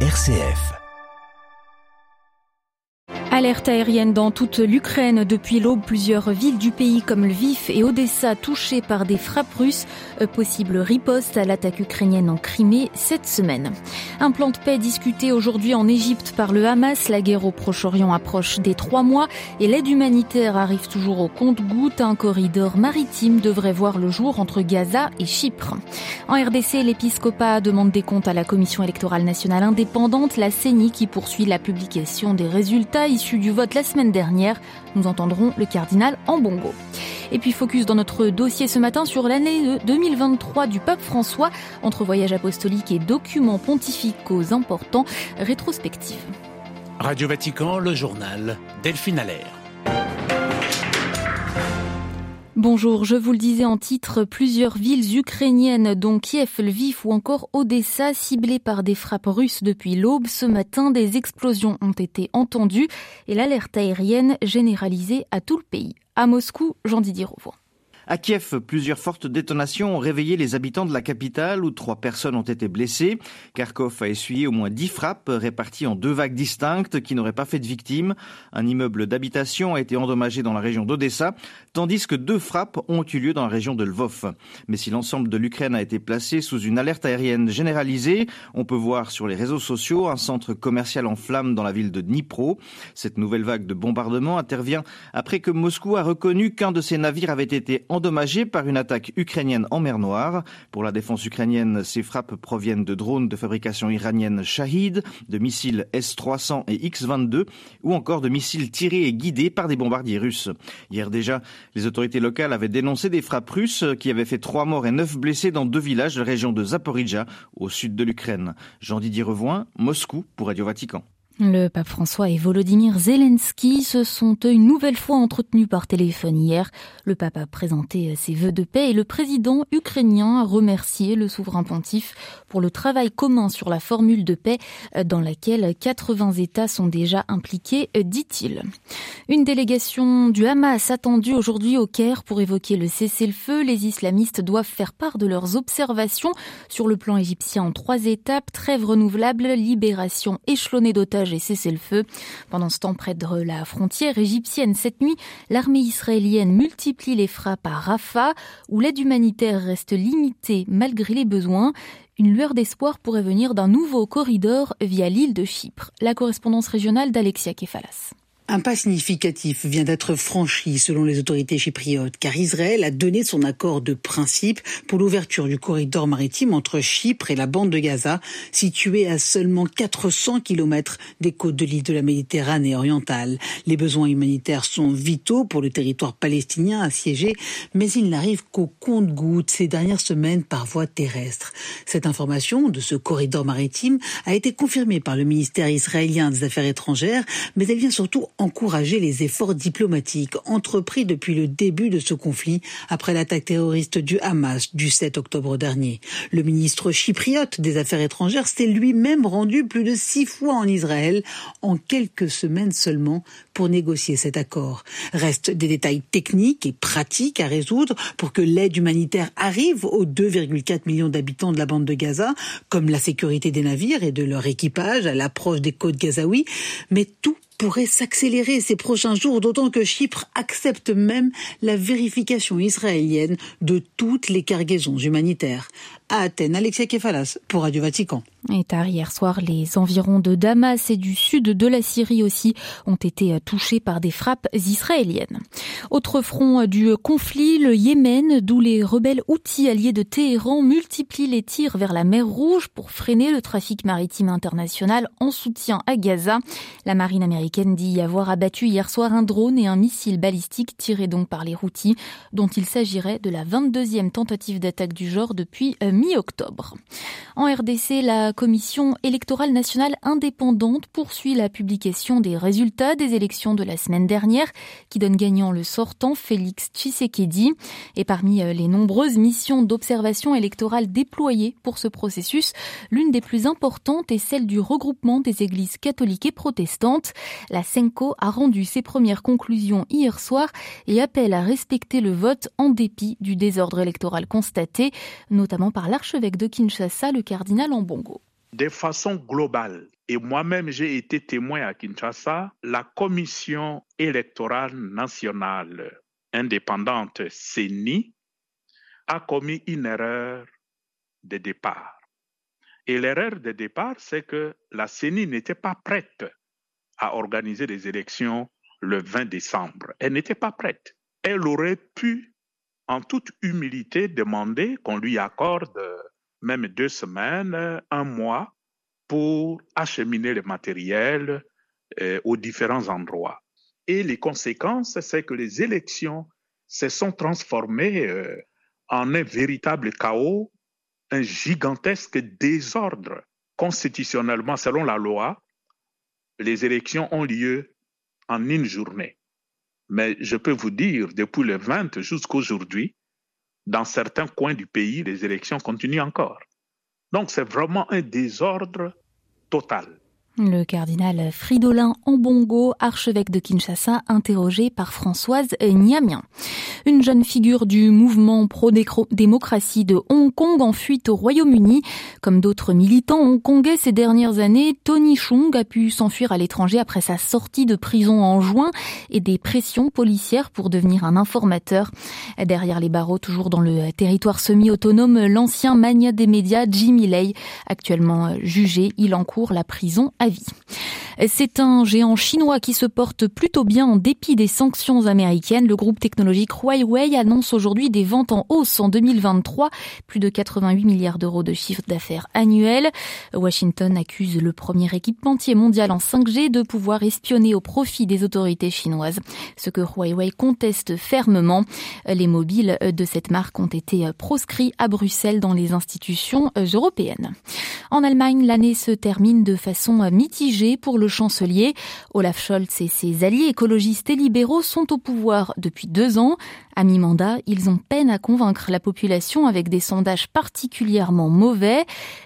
RCF. Alerte aérienne dans toute l'Ukraine depuis l'aube. Plusieurs villes du pays comme Lviv et Odessa touchées par des frappes russes. Euh, possible riposte à l'attaque ukrainienne en Crimée cette semaine. Un plan de paix discuté aujourd'hui en Égypte par le Hamas. La guerre au Proche-Orient approche des trois mois et l'aide humanitaire arrive toujours au compte-goutte. Un corridor maritime devrait voir le jour entre Gaza et Chypre. En RDC, l'épiscopat demande des comptes à la Commission électorale nationale indépendante, la CENI, qui poursuit la publication des résultats issus du vote la semaine dernière. Nous entendrons le cardinal en bongo. Et puis focus dans notre dossier ce matin sur l'année 2023 du pape François, entre voyage apostolique et documents pontificaux importants, rétrospective. Radio Vatican, le journal Delphine Allaire. Bonjour, je vous le disais en titre, plusieurs villes ukrainiennes, dont Kiev, Lviv ou encore Odessa, ciblées par des frappes russes depuis l'aube. Ce matin, des explosions ont été entendues et l'alerte aérienne généralisée à tout le pays. À Moscou, Jean-Didier Rouvroy. À Kiev, plusieurs fortes détonations ont réveillé les habitants de la capitale où trois personnes ont été blessées. Kharkov a essuyé au moins dix frappes réparties en deux vagues distinctes qui n'auraient pas fait de victimes. Un immeuble d'habitation a été endommagé dans la région d'Odessa, tandis que deux frappes ont eu lieu dans la région de Lvov. Mais si l'ensemble de l'Ukraine a été placé sous une alerte aérienne généralisée, on peut voir sur les réseaux sociaux un centre commercial en flammes dans la ville de Dnipro. Cette nouvelle vague de bombardement intervient après que Moscou a reconnu qu'un de ses navires avait été endommagé par une attaque ukrainienne en mer Noire. Pour la défense ukrainienne, ces frappes proviennent de drones de fabrication iranienne Shahid, de missiles S-300 et X-22 ou encore de missiles tirés et guidés par des bombardiers russes. Hier déjà, les autorités locales avaient dénoncé des frappes russes qui avaient fait trois morts et neuf blessés dans deux villages de la région de Zaporizhia, au sud de l'Ukraine. Jean-Didier Revoin, Moscou pour Radio Vatican. Le pape François et Volodymyr Zelensky se sont une nouvelle fois entretenus par téléphone hier. Le pape a présenté ses vœux de paix et le président ukrainien a remercié le souverain pontife pour le travail commun sur la formule de paix dans laquelle 80 États sont déjà impliqués, dit-il. Une délégation du Hamas attendue aujourd'hui au Caire pour évoquer le cessez-le-feu. Les islamistes doivent faire part de leurs observations sur le plan égyptien en trois étapes, trêve renouvelable, libération échelonnée d'otages et cessez-le-feu. Pendant ce temps, près de la frontière égyptienne, cette nuit, l'armée israélienne multiplie les frappes à Rafah, où l'aide humanitaire reste limitée malgré les besoins. Une lueur d'espoir pourrait venir d'un nouveau corridor via l'île de Chypre. La correspondance régionale d'Alexia Kefalas. Un pas significatif vient d'être franchi selon les autorités chypriotes, car Israël a donné son accord de principe pour l'ouverture du corridor maritime entre Chypre et la bande de Gaza, située à seulement 400 km des côtes de l'île de la Méditerranée orientale. Les besoins humanitaires sont vitaux pour le territoire palestinien assiégé, mais ils n'arrivent qu'au compte-gouttes ces dernières semaines par voie terrestre. Cette information de ce corridor maritime a été confirmée par le ministère israélien des Affaires étrangères, mais elle vient surtout encourager les efforts diplomatiques entrepris depuis le début de ce conflit après l'attaque terroriste du Hamas du 7 octobre dernier. Le ministre chypriote des Affaires étrangères s'est lui-même rendu plus de six fois en Israël en quelques semaines seulement pour négocier cet accord. Restent des détails techniques et pratiques à résoudre pour que l'aide humanitaire arrive aux 2,4 millions d'habitants de la bande de Gaza, comme la sécurité des navires et de leur équipage à l'approche des côtes gazaouis, mais tout pourrait s'accélérer ces prochains jours, d'autant que Chypre accepte même la vérification israélienne de toutes les cargaisons humanitaires. À Athènes, Alexia Kefalas pour Radio Vatican. Et tard hier soir, les environs de Damas et du sud de la Syrie aussi ont été touchés par des frappes israéliennes. Autre front du conflit, le Yémen, d'où les rebelles outils alliés de Téhéran multiplient les tirs vers la mer Rouge pour freiner le trafic maritime international en soutien à Gaza. La marine américaine dit y avoir abattu hier soir un drone et un missile balistique tiré donc par les Houthis, dont il s'agirait de la 22e tentative d'attaque du genre depuis euh, mi-octobre. En RDC, la commission électorale nationale indépendante poursuit la publication des résultats des élections de la semaine dernière qui donne gagnant le sortant Félix Tshisekedi. Et parmi euh, les nombreuses missions d'observation électorale déployées pour ce processus, l'une des plus importantes est celle du regroupement des églises catholiques et protestantes. La Senko a rendu ses premières conclusions hier soir et appelle à respecter le vote en dépit du désordre électoral constaté, notamment par l'archevêque de Kinshasa, le cardinal Ambongo. de façon globale, et moi-même j'ai été témoin à Kinshasa, la commission électorale nationale indépendante CENI a commis une erreur de départ. Et l'erreur de départ, c'est que la CENI n'était pas prête à organiser des élections le 20 décembre. Elle n'était pas prête. Elle aurait pu, en toute humilité, demander qu'on lui accorde même deux semaines, un mois, pour acheminer le matériel euh, aux différents endroits. Et les conséquences, c'est que les élections se sont transformées euh, en un véritable chaos, un gigantesque désordre. Constitutionnellement, selon la loi, les élections ont lieu en une journée. Mais je peux vous dire, depuis le 20 jusqu'à aujourd'hui, dans certains coins du pays, les élections continuent encore. Donc c'est vraiment un désordre total. Le cardinal Fridolin Ambongo, archevêque de Kinshasa, interrogé par Françoise Niamien. Une jeune figure du mouvement pro-démocratie de Hong Kong en fuite au Royaume-Uni. Comme d'autres militants hongkongais ces dernières années, Tony Chung a pu s'enfuir à l'étranger après sa sortie de prison en juin et des pressions policières pour devenir un informateur. Derrière les barreaux, toujours dans le territoire semi-autonome, l'ancien magnat des médias Jimmy Lay, actuellement jugé, il encourt la prison vie. C'est un géant chinois qui se porte plutôt bien en dépit des sanctions américaines. Le groupe technologique Huawei annonce aujourd'hui des ventes en hausse en 2023, plus de 88 milliards d'euros de chiffre d'affaires annuel. Washington accuse le premier équipementier mondial en 5G de pouvoir espionner au profit des autorités chinoises, ce que Huawei conteste fermement. Les mobiles de cette marque ont été proscrits à Bruxelles dans les institutions européennes. En Allemagne, l'année se termine de façon mitigé pour le chancelier. Olaf Scholz et ses alliés écologistes et libéraux sont au pouvoir depuis deux ans. À mi-mandat, ils ont peine à convaincre la population avec des sondages particulièrement mauvais.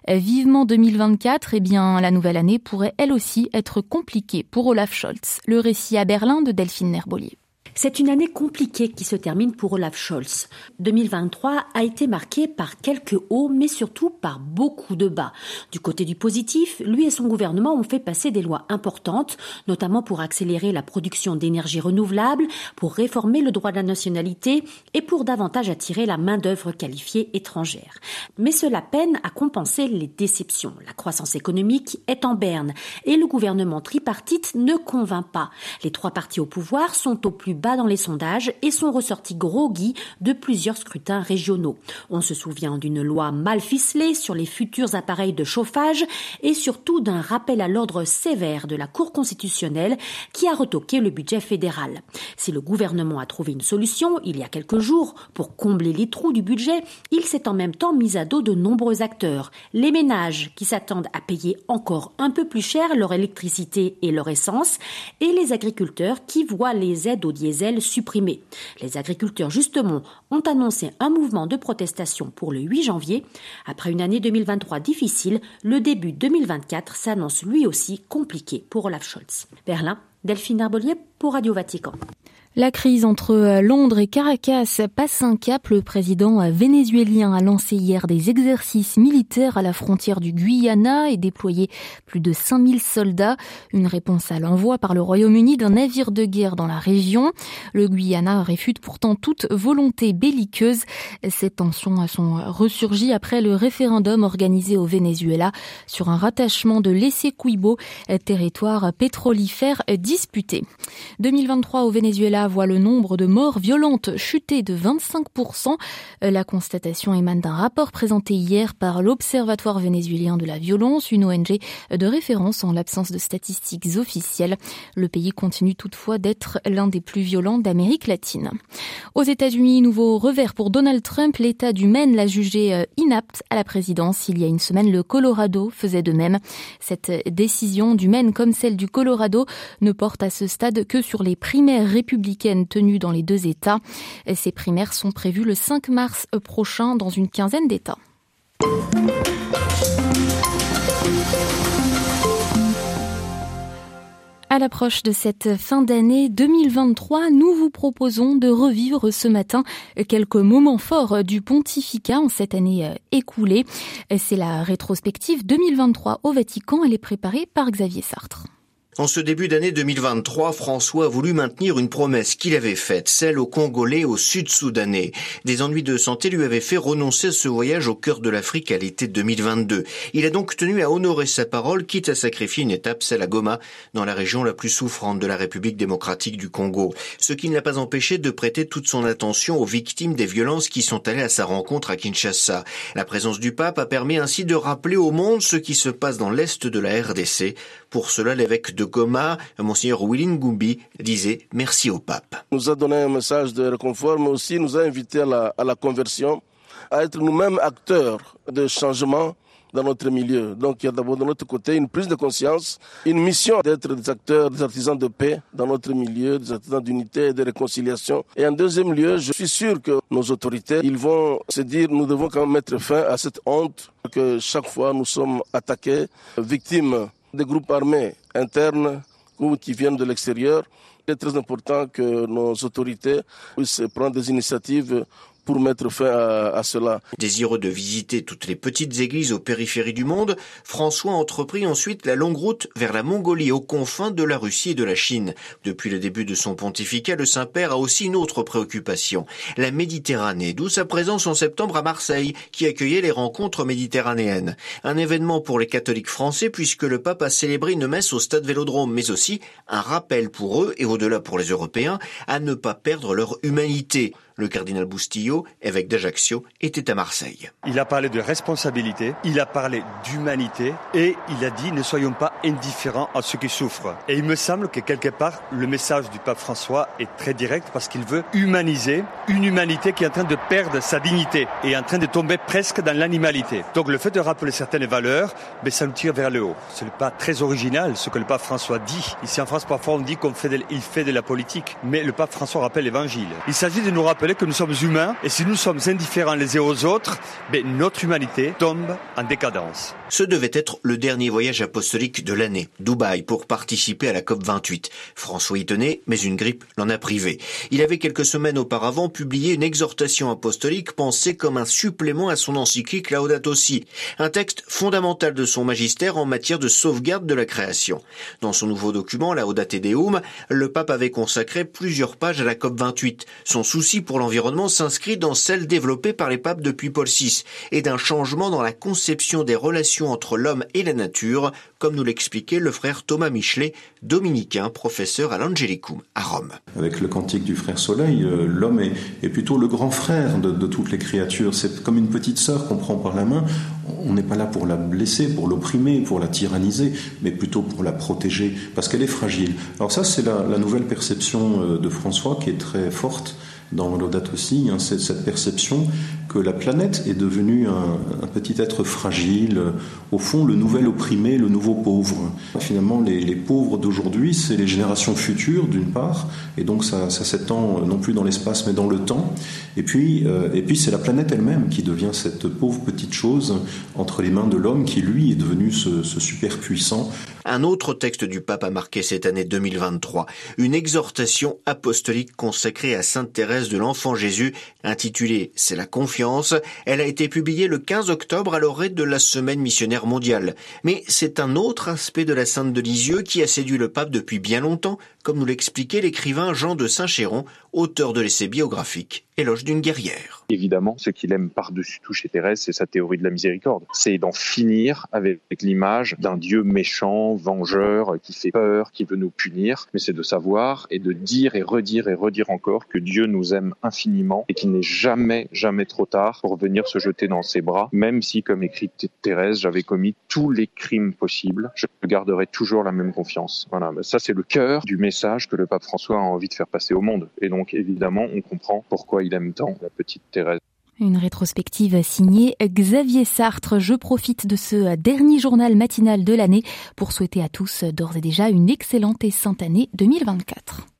Vivement 2024, eh bien, la nouvelle année pourrait elle aussi être compliquée pour Olaf Scholz. Le récit à Berlin de Delphine Nerbolier. C'est une année compliquée qui se termine pour Olaf Scholz. 2023 a été marquée par quelques hauts, mais surtout par beaucoup de bas. Du côté du positif, lui et son gouvernement ont fait passer des lois importantes, notamment pour accélérer la production d'énergie renouvelable, pour réformer le droit de la nationalité et pour davantage attirer la main-d'œuvre qualifiée étrangère. Mais cela peine à compenser les déceptions. La croissance économique est en berne et le gouvernement tripartite ne convainc pas. Les trois partis au pouvoir sont au plus bas dans les sondages et sont ressortis groggy de plusieurs scrutins régionaux. On se souvient d'une loi mal ficelée sur les futurs appareils de chauffage et surtout d'un rappel à l'ordre sévère de la Cour constitutionnelle qui a retoqué le budget fédéral. Si le gouvernement a trouvé une solution il y a quelques jours pour combler les trous du budget, il s'est en même temps mis à dos de nombreux acteurs. Les ménages qui s'attendent à payer encore un peu plus cher leur électricité et leur essence et les agriculteurs qui voient les aides aux diesel supprimés. Les agriculteurs, justement, ont annoncé un mouvement de protestation pour le 8 janvier. Après une année 2023 difficile, le début 2024 s'annonce lui aussi compliqué pour Olaf Scholz. Berlin, Delphine Arbolier pour Radio Vatican. La crise entre euh, Londres et Caracas passe un cap. Le président euh, vénézuélien a lancé hier des exercices militaires à la frontière du Guyana et déployé plus de 5000 soldats. Une réponse à l'envoi par le Royaume-Uni d'un navire de guerre dans la région. Le Guyana réfute pourtant toute volonté belliqueuse. Ces tensions sont ressurgies après le référendum organisé au Venezuela sur un rattachement de l'Essequibo, territoire pétrolifère disputé. 2023 au Venezuela voit le nombre de morts violentes chuter de 25%. La constatation émane d'un rapport présenté hier par l'Observatoire vénézuélien de la violence, une ONG de référence en l'absence de statistiques officielles. Le pays continue toutefois d'être l'un des plus violents d'Amérique latine. Aux États-Unis, nouveau revers pour Donald Trump. L'État du Maine l'a jugé euh, inapte à la présidence. Il y a une semaine, le Colorado faisait de même. Cette décision du Maine, comme celle du Colorado, ne porte à ce stade que sur les primaires républicaines tenues dans les deux États. Ces primaires sont prévues le 5 mars prochain dans une quinzaine d'États. À l'approche de cette fin d'année 2023, nous vous proposons de revivre ce matin quelques moments forts du pontificat en cette année euh, écoulée. C'est la rétrospective 2023 au Vatican. Elle est préparée par Xavier Sartre. En ce début d'année 2023, François a voulu maintenir une promesse qu'il avait faite, celle aux Congolais au sud-soudanais. Des ennuis de santé lui avaient fait renoncer à ce voyage au cœur de l'Afrique à l'été 2022. Il a donc tenu à honorer sa parole, quitte à sacrifier une étape, celle à Goma, dans la région la plus souffrante de la République démocratique du Congo. Ce qui ne l'a pas empêché de prêter toute son attention aux victimes des violences qui sont allées à sa rencontre à Kinshasa. La présence du pape a permis ainsi de rappeler au monde ce qui se passe dans l'est de la RDC. Pour cela, l'évêque Goma, Monseigneur Willing Gumbi, disait merci au pape. Nous a donné un message de réconfort, mais aussi nous a invité à la, à la conversion, à être nous-mêmes acteurs de changement dans notre milieu. Donc il y a d'abord de notre côté une prise de conscience, une mission d'être des acteurs, des artisans de paix dans notre milieu, des artisans d'unité et de réconciliation. Et en deuxième lieu, je suis sûr que nos autorités, ils vont se dire nous devons quand même mettre fin à cette honte que chaque fois nous sommes attaqués, victimes des groupes armés internes ou qui viennent de l'extérieur. Il est très important que nos autorités puissent prendre des initiatives pour mettre fin à, cela. Désireux de visiter toutes les petites églises aux périphéries du monde, François entreprit ensuite la longue route vers la Mongolie aux confins de la Russie et de la Chine. Depuis le début de son pontificat, le Saint-Père a aussi une autre préoccupation, la Méditerranée, d'où sa présence en septembre à Marseille, qui accueillait les rencontres méditerranéennes. Un événement pour les catholiques français puisque le pape a célébré une messe au stade Vélodrome, mais aussi un rappel pour eux, et au-delà pour les Européens, à ne pas perdre leur humanité. Le cardinal Boustillo, évêque d'Ajaccio, était à Marseille. Il a parlé de responsabilité, il a parlé d'humanité et il a dit ne soyons pas indifférents à ceux qui souffrent. Et il me semble que quelque part, le message du pape François est très direct parce qu'il veut humaniser une humanité qui est en train de perdre sa dignité et en train de tomber presque dans l'animalité. Donc le fait de rappeler certaines valeurs, mais ça nous tire vers le haut. Ce n'est pas très original ce que le pape François dit. Ici en France, parfois on dit qu'il fait de la politique, mais le pape François rappelle l'évangile. Il s'agit de nous rappeler que nous sommes humains et si nous sommes indifférents les uns aux autres, ben, notre humanité tombe en décadence. Ce devait être le dernier voyage apostolique de l'année, Dubaï, pour participer à la COP28. François y tenait, mais une grippe l'en a privé. Il avait quelques semaines auparavant publié une exhortation apostolique pensée comme un supplément à son encyclique Laudato Si, un texte fondamental de son magistère en matière de sauvegarde de la création. Dans son nouveau document, Laudate Deum, le pape avait consacré plusieurs pages à la COP28. Son souci pour l'environnement s'inscrit dans celle développée par les papes depuis Paul VI et d'un changement dans la conception des relations entre l'homme et la nature, comme nous l'expliquait le frère Thomas Michelet, dominicain, professeur à l'Angelicum à Rome. Avec le cantique du frère Soleil, euh, l'homme est, plutôt le grand frère de, toutes les créatures. C'est comme une petite sœur qu'on prend par la main. On n'est pas là pour la blesser, pour l'opprimer, pour la tyranniser, mais plutôt pour la protéger, parce qu'elle est fragile. Alors ça, c'est la, la nouvelle perception euh, de François qui est très forte dans l'Audate aussi, hein, cette perception que la planète est devenue un, petit être fragile, au fond le nouvel opprimé, le nouveau pauvre. Finalement, les, pauvres d'aujourd'hui, c'est les générations futures d'une part, et donc ça, s'étend non plus dans l'espace mais dans le temps. Et puis, euh, et puis c'est la planète elle-même qui devient cette pauvre petite chose entre les mains de l'homme qui lui est devenu ce, ce super puissant. Un autre texte du pape a marqué cette année 2023, une exhortation apostolique consacrée à Sainte Thérèse de l'Enfant Jésus, intitulée C'est la confiance elle a été publiée le 15 octobre à l'orée de la Semaine missionnaire mondiale. Mais c'est un autre aspect de la Sainte de Lisieux qui a séduit le pape depuis bien longtemps, comme nous l'expliquait l'écrivain Jean de Saint-Chéron, auteur de l'essai biographique Éloge d'une guerrière. Évidemment, ce qu'il aime par-dessus tout chez Thérèse, c'est sa théorie de la miséricorde. C'est d'en finir avec l'image d'un Dieu méchant, vengeur, qui fait peur, qui veut nous punir, mais c'est de savoir et de dire et redire et redire encore que Dieu nous aime infiniment et qu'il n'est jamais, jamais trop tard pour venir se jeter dans ses bras, même si, comme écrit Thérèse, j'avais commis tous les crimes possibles, je garderai toujours la même confiance. Voilà, ça c'est le cœur du message que le pape François a envie de faire passer au monde. Et donc évidemment, on comprend pourquoi il aime tant la petite Thérèse. Une rétrospective signée Xavier Sartre. Je profite de ce dernier journal matinal de l'année pour souhaiter à tous d'ores et déjà une excellente et sainte année 2024.